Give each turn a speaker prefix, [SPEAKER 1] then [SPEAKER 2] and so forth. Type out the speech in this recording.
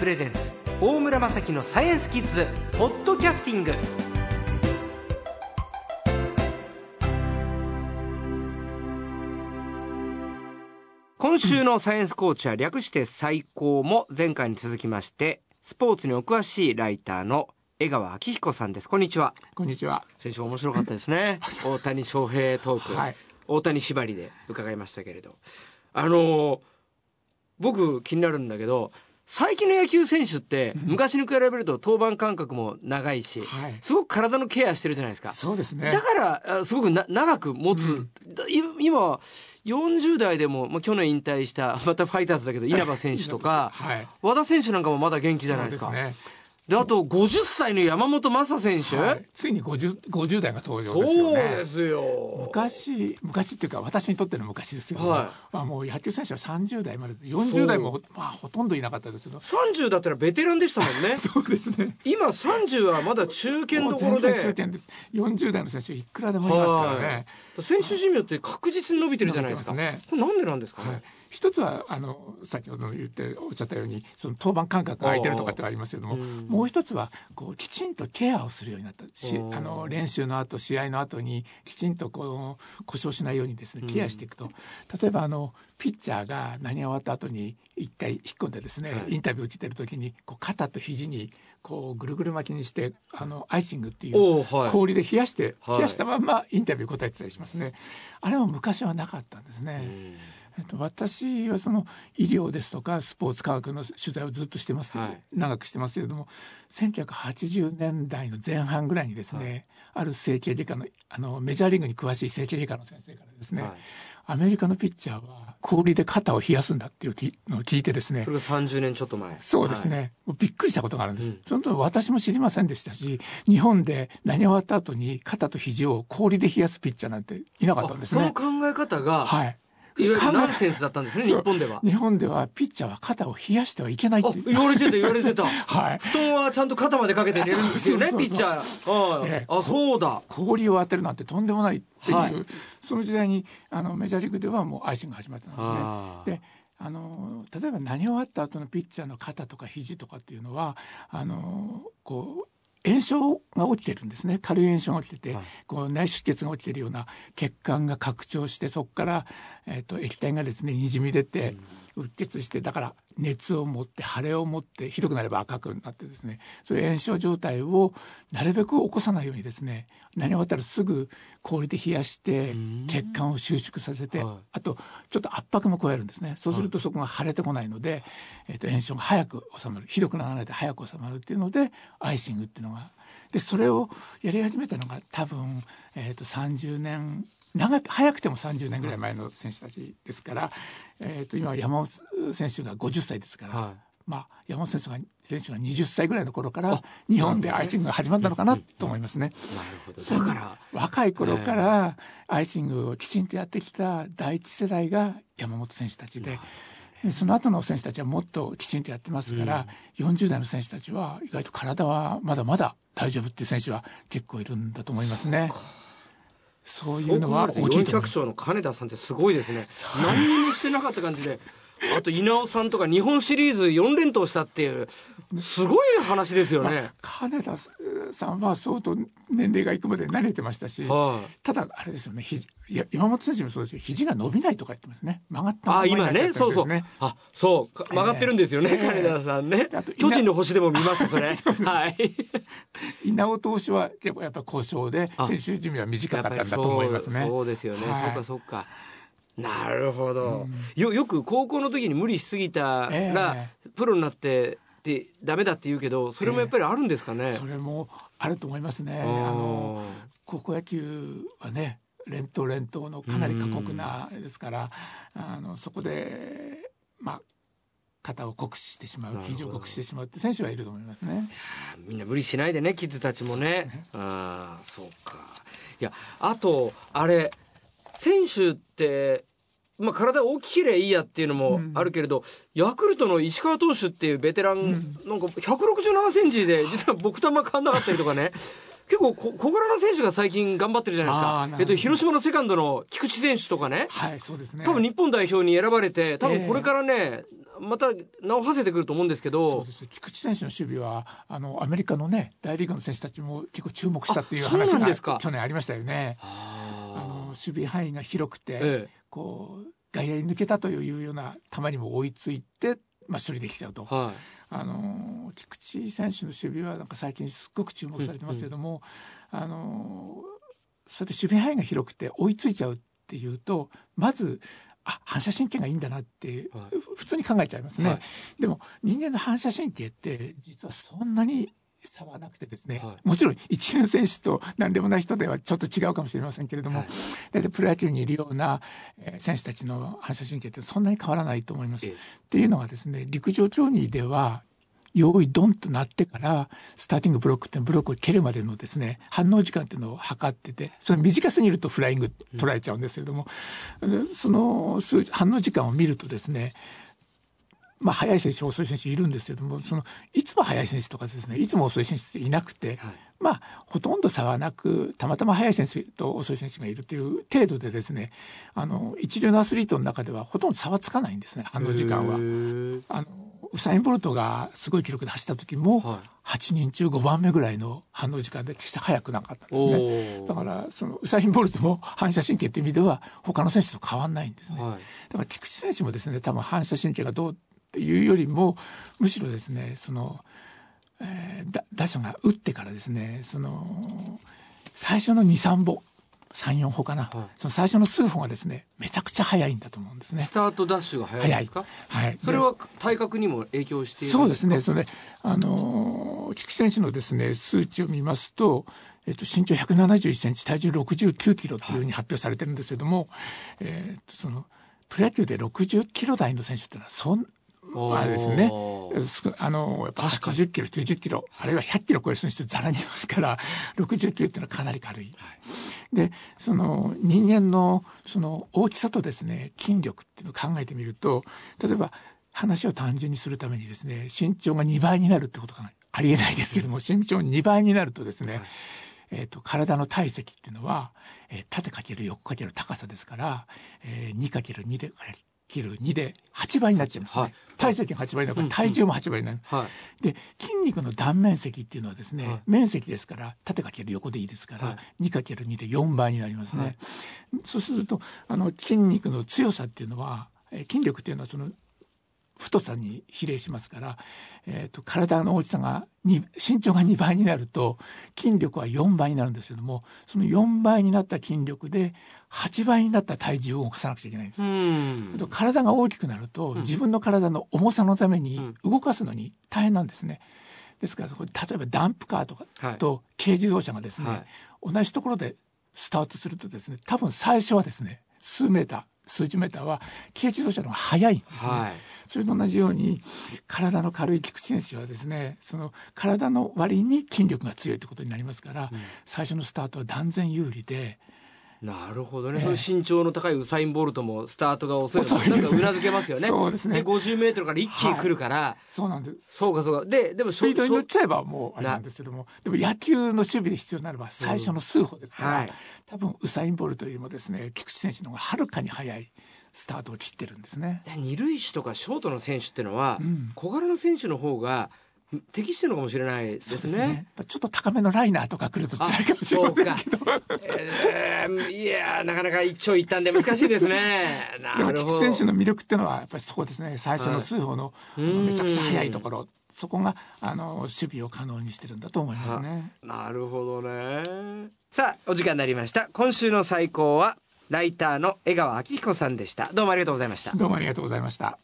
[SPEAKER 1] プレゼンツ大村雅樹のサイエンスキッズポッドキャスティング。今週のサイエンスコーチは略して最高も前回に続きましてスポーツにお詳しいライターの江川明彦さんです。こんにちは。
[SPEAKER 2] こんにちは。
[SPEAKER 1] 先週面白かったですね。大谷翔平トーク、はい、大谷縛りで伺いましたけれど。あの僕気になるんだけど最近の野球選手って昔に比べると登板間隔も長いし、はい、すごく体のケアしてるじゃないですか。
[SPEAKER 2] そうですね。
[SPEAKER 1] だからすごくな長く持つ、うん、今40代でも、まあ、去年引退したまたファイターズだけど 稲葉選手とか、はい、和田選手なんかもまだ元気じゃないですか。そうですね。であと50歳の山本昌選手、はい、
[SPEAKER 2] ついに 50, 50代が登場ですよね。
[SPEAKER 1] そうですよ。
[SPEAKER 2] 昔昔っていうか私にとっての昔ですよ、はい、まあ、もう野球選手は30代まで40代も、まあ、ほとんどいなかったですけど。
[SPEAKER 1] 30だったらベテランでしたもんね。
[SPEAKER 2] そうですね。
[SPEAKER 1] 今30はまだ中堅どころで。
[SPEAKER 2] 中堅です。40代の選手いくらでもいますからね。
[SPEAKER 1] 選手寿命って確実に伸びてるじゃないですか。ね。これなんでなんですかね、はい
[SPEAKER 2] 一つはあの先ほど言っておっしゃったようにその登板間隔が空いてるとかってありますけども、もう一つはこうきちんとケアをするようになったしあの練習の後試合の後にきちんとこう故障しないようにですねケアしていくと、例えばあのピッチャーが何が終わった後に一回引っ込んでですね、はい、インタビューを受けてる時にこう肩と肘にこうぐるぐる巻きにしてあのアイシングっていう氷で冷やして、はい、冷やしたままインタビュー答えてたりしますね。あれも昔はなかったんですね。えっと、私はその医療ですとかスポーツ科学の取材をずっとしてます、はい、長くしてますけれども1980年代の前半ぐらいにですね、はい、ある整形外科のあのメジャーリーグに詳しい整形外科の先生からですね、はい、アメリカのピッチャーは氷で肩を冷やすんだっていうのを聞いてですね。
[SPEAKER 1] それが30年ちょっと前。
[SPEAKER 2] そうですね、びっくりしたことがあるんです、うん、その時私も知りませんでしたし日本で投げ終わった後に肩と肘を氷で冷やすピッチャーなんていなかったんですね。
[SPEAKER 1] その考え方が、はいいわゆるナンセンスだったんですね日本では。
[SPEAKER 2] 日本ではピッチャーは肩を冷やしてはいけないって
[SPEAKER 1] 言われてた言われてた、はい、布団はちゃんと肩までかけて寝るんですよねピッチャー、ええ、あそうだ。
[SPEAKER 2] 氷を当てるなんてとんでもないっていう、はい、その時代にあのメジャーリーグではもうアイシング始まってたんですね。であの例えば投げ終わった後のピッチャーの肩とか肘とかっていうのはあのこう炎症が起きてるんですね。軽い炎症が起きてて、はい、こう内出血が起きてるような血管が拡張してそこから、えーと、液体がですねにじみ出て、うっ血してだから熱を持って腫れを持ってひどくなれば赤くなってですねそういう炎症状態をなるべく起こさないようにですね何終わったらすぐ氷で冷やして血管を収縮させて、あとちょっと圧迫も加えるんですね。そうするとそこが腫れてこないので、えー、と炎症が早く収まるひどくならないで早く収まるっていうのでアイシングっていうのが。でそれをやり始めたのが多分、えー、と30年長く早くても30年ぐらい前の選手たちですから、えー、と今山本選手が50歳ですから、はい、まあ、山本選手が選手が20歳ぐらいの頃から日本でアイシングが始まったのかなと思いますね。
[SPEAKER 1] だから
[SPEAKER 2] 若い頃からアイシングをきちんとやってきた第一世代が山本選手たちで。その後の選手たちはもっときちんとやってますから、うん、40代の選手たちは意外と体はまだまだ大丈夫っていう選手は結構いるんだと思いますね。そういうのは大きいと思
[SPEAKER 1] います。の金田さんってすごいですね。何もしてなかった感じで。あと稲尾さんとか日本シリーズ4連投したっていうすごい話ですよね。まあ、
[SPEAKER 2] 金田さんは相当年齢がいくまで慣れてましたし、はあ、ただあれですよねひいや山本選手もそうですけど肘が伸びないとか言ってますね。曲がった
[SPEAKER 1] まま今ね。そうそう。あそう。曲がってるんですよね、えー、金田さんね。巨人の星でも見ましたそれはい
[SPEAKER 2] 稲尾投手はやっぱ故障で選手寿命は短かったんだと思いますね
[SPEAKER 1] そうです。よね、はい、そうかそうかなるほど、うん、よよく高校の時に無理しすぎたら、えー、プロになってってダメだって言うけどそれもやっぱりあるんですかね、えー、
[SPEAKER 2] それもあると思いますね。あの高校野球はね連投連投のかなり過酷なですから、あのそこでまあ肩を酷使してしまう肘を酷使してしまうって選手はいると思いますね。
[SPEAKER 1] みんな無理しないでねキッズたちもね。ね。ああそうか。いやあとあれ選手ってまあ、体大きければいいやっていうのもあるけれど、うん、ヤクルトの石川投手っていうベテラン、うん、なんか167センチで実は僕とあんま変わんなかったりとかね。結構小柄な選手が最近頑張ってるじゃないですか。えっと、広島のセカンドの菊池選手とかね。
[SPEAKER 2] はい、そうですね。
[SPEAKER 1] 多分日本代表に選ばれて、多分これからね、えーまた名を馳せてくると思うんですけど。
[SPEAKER 2] そうです。菊池選手の守備はあのアメリカのね大リーグの選手たちも結構注目したっていう話が去年ありましたよね。守備範囲が広くて、ええ、こう外野に抜けたというような球にも追いついて、まあ、処理できちゃうと。はい。あの菊池選手の守備はなんか最近すごく注目されてますけども、うん。うん、あのそうやって守備範囲が広くて追いついちゃうっていうとまずあ反射神経がいいんだなって、はい、普通に考えちゃいますね、はい、でも人間の反射神経って実はそんなに差はなくてですね、はい、もちろん一流選手と何でもない人ではちょっと違うかもしれませんけれども、はい、大体プロ野球にいるような、え選手たちの反射神経ってそんなに変わらないと思います。っていうのはですね陸上競技では用意ドンとなってからスターティングブロックってブロックを蹴るまでのですね反応時間っていうのを測っててそれ短すぎるとフライング取られちゃうんですけれども、うん、その数反応時間を見るとですねまあ、速い選手遅い選手いるんですけどもそのいつも速い選手とかですねいつも遅い選手っていなくて、はい、まあほとんど差はなくたまたま速い選手と遅い選手がいるという程度でですねあの一流のアスリートの中ではほとんど差はつかないんですね反応時間は。あのウサイン・ボルトがすごい記録で走った時も、はい、8人中5番目ぐらいの反応時間で決して速くなかったんですね。だからそのウサイン・ボルトも 反射神経っていう意味では他の選手と変わんないんですね、はい、だから菊池選手もですね多分反射神経がどうっていうよりもむしろですねその、えー、打者が打ってからですねその最初の23歩三四歩かな、はい、その最初の数歩がですねめちゃくちゃ速いんだと思うんですね。
[SPEAKER 1] スタートダッシュが速いですか？はい。それは体格にも影響して
[SPEAKER 2] そうですねそれあの菊池選手のですね数値を見ますとえっと、身長171センチ体重69キロというふうに発表されてるんですけども、はい、えー、そのプロ野球で60キロ台の選手っていうのはそんあれですね。あのやっぱ80キロ90キロあるいは100キロ超える人ざらにいますから60キロっていうのはかなり軽い。でその人間のその大きさとですね筋力っていうのを考えてみると例えば話を単純にするためにですね身長が2倍になるってことがありえないですけども身長2倍になるとですね、はい、えーと、体の体積っていうのは、えー、縦かける横かける高さですから、えー、2×2 で切る2で8倍になっちゃいますね、はい、体積が8倍だから体重も8倍になる、うんうん、で筋肉の断面積っていうのはですね、はい、面積ですから縦かける横でいいですから、はい、2×2 で4倍になりますね、そうするとあの筋肉の強さっていうのは筋力っていうのはその太さに比例しますから、えーと、体の大きさが身長が2倍になると筋力は4倍になるんですけどもその4倍になった筋力で8倍になった体重を動かさなくちゃいけないんです。体が大きくなると、自分の体の重さのために動かすのに大変なんですね。ですから例えばダンプカーとかと軽自動車がですね、はい、同じところでスタートするとですね多分最初はですね数メーター数十メーターは軽自動車の方が速いんですね、はい、それと同じように体の軽い菊池選手はですねその体の割に筋力が強いということになりますから、うん、最初のスタートは断然有利で
[SPEAKER 1] なるほどね、えー、その身長の高いウサイン・ボルトもスタートが遅いのなんかうなずけますよね。
[SPEAKER 2] そうですね。
[SPEAKER 1] で50メートルから一気に来るから、はい、
[SPEAKER 2] そうなんです。
[SPEAKER 1] そうかそうか。ででも
[SPEAKER 2] スピードに乗っちゃえばもうあれなんですけども、でも野球の守備で必要ならば最初の数歩ですから、うんはい、多分ウサイン・ボルトよりもですね菊池選手の方がはるかに速い。スタートを切ってるんですね。
[SPEAKER 1] 二塁手とかショートの選手っていうのは、うん、小柄な選手の方が適してるのかもしれないですね。すね
[SPEAKER 2] ちょっと高めのライナーとか来ると辛いかもしれませんけど。
[SPEAKER 1] えー、いやなかなか一長一短で難しいですね。
[SPEAKER 2] でも菊選手の魅力っていうのはやっぱりそこですね。最初の数歩の、はい、めちゃくちゃ速いところ。そこがあの守備を可能にしてるんだと思いますね。
[SPEAKER 1] なるほどね。さあお時間になりました。今週の最高はライターの江川明彦さんでした。どうもありがとうございました。
[SPEAKER 2] どうもありがとうございました。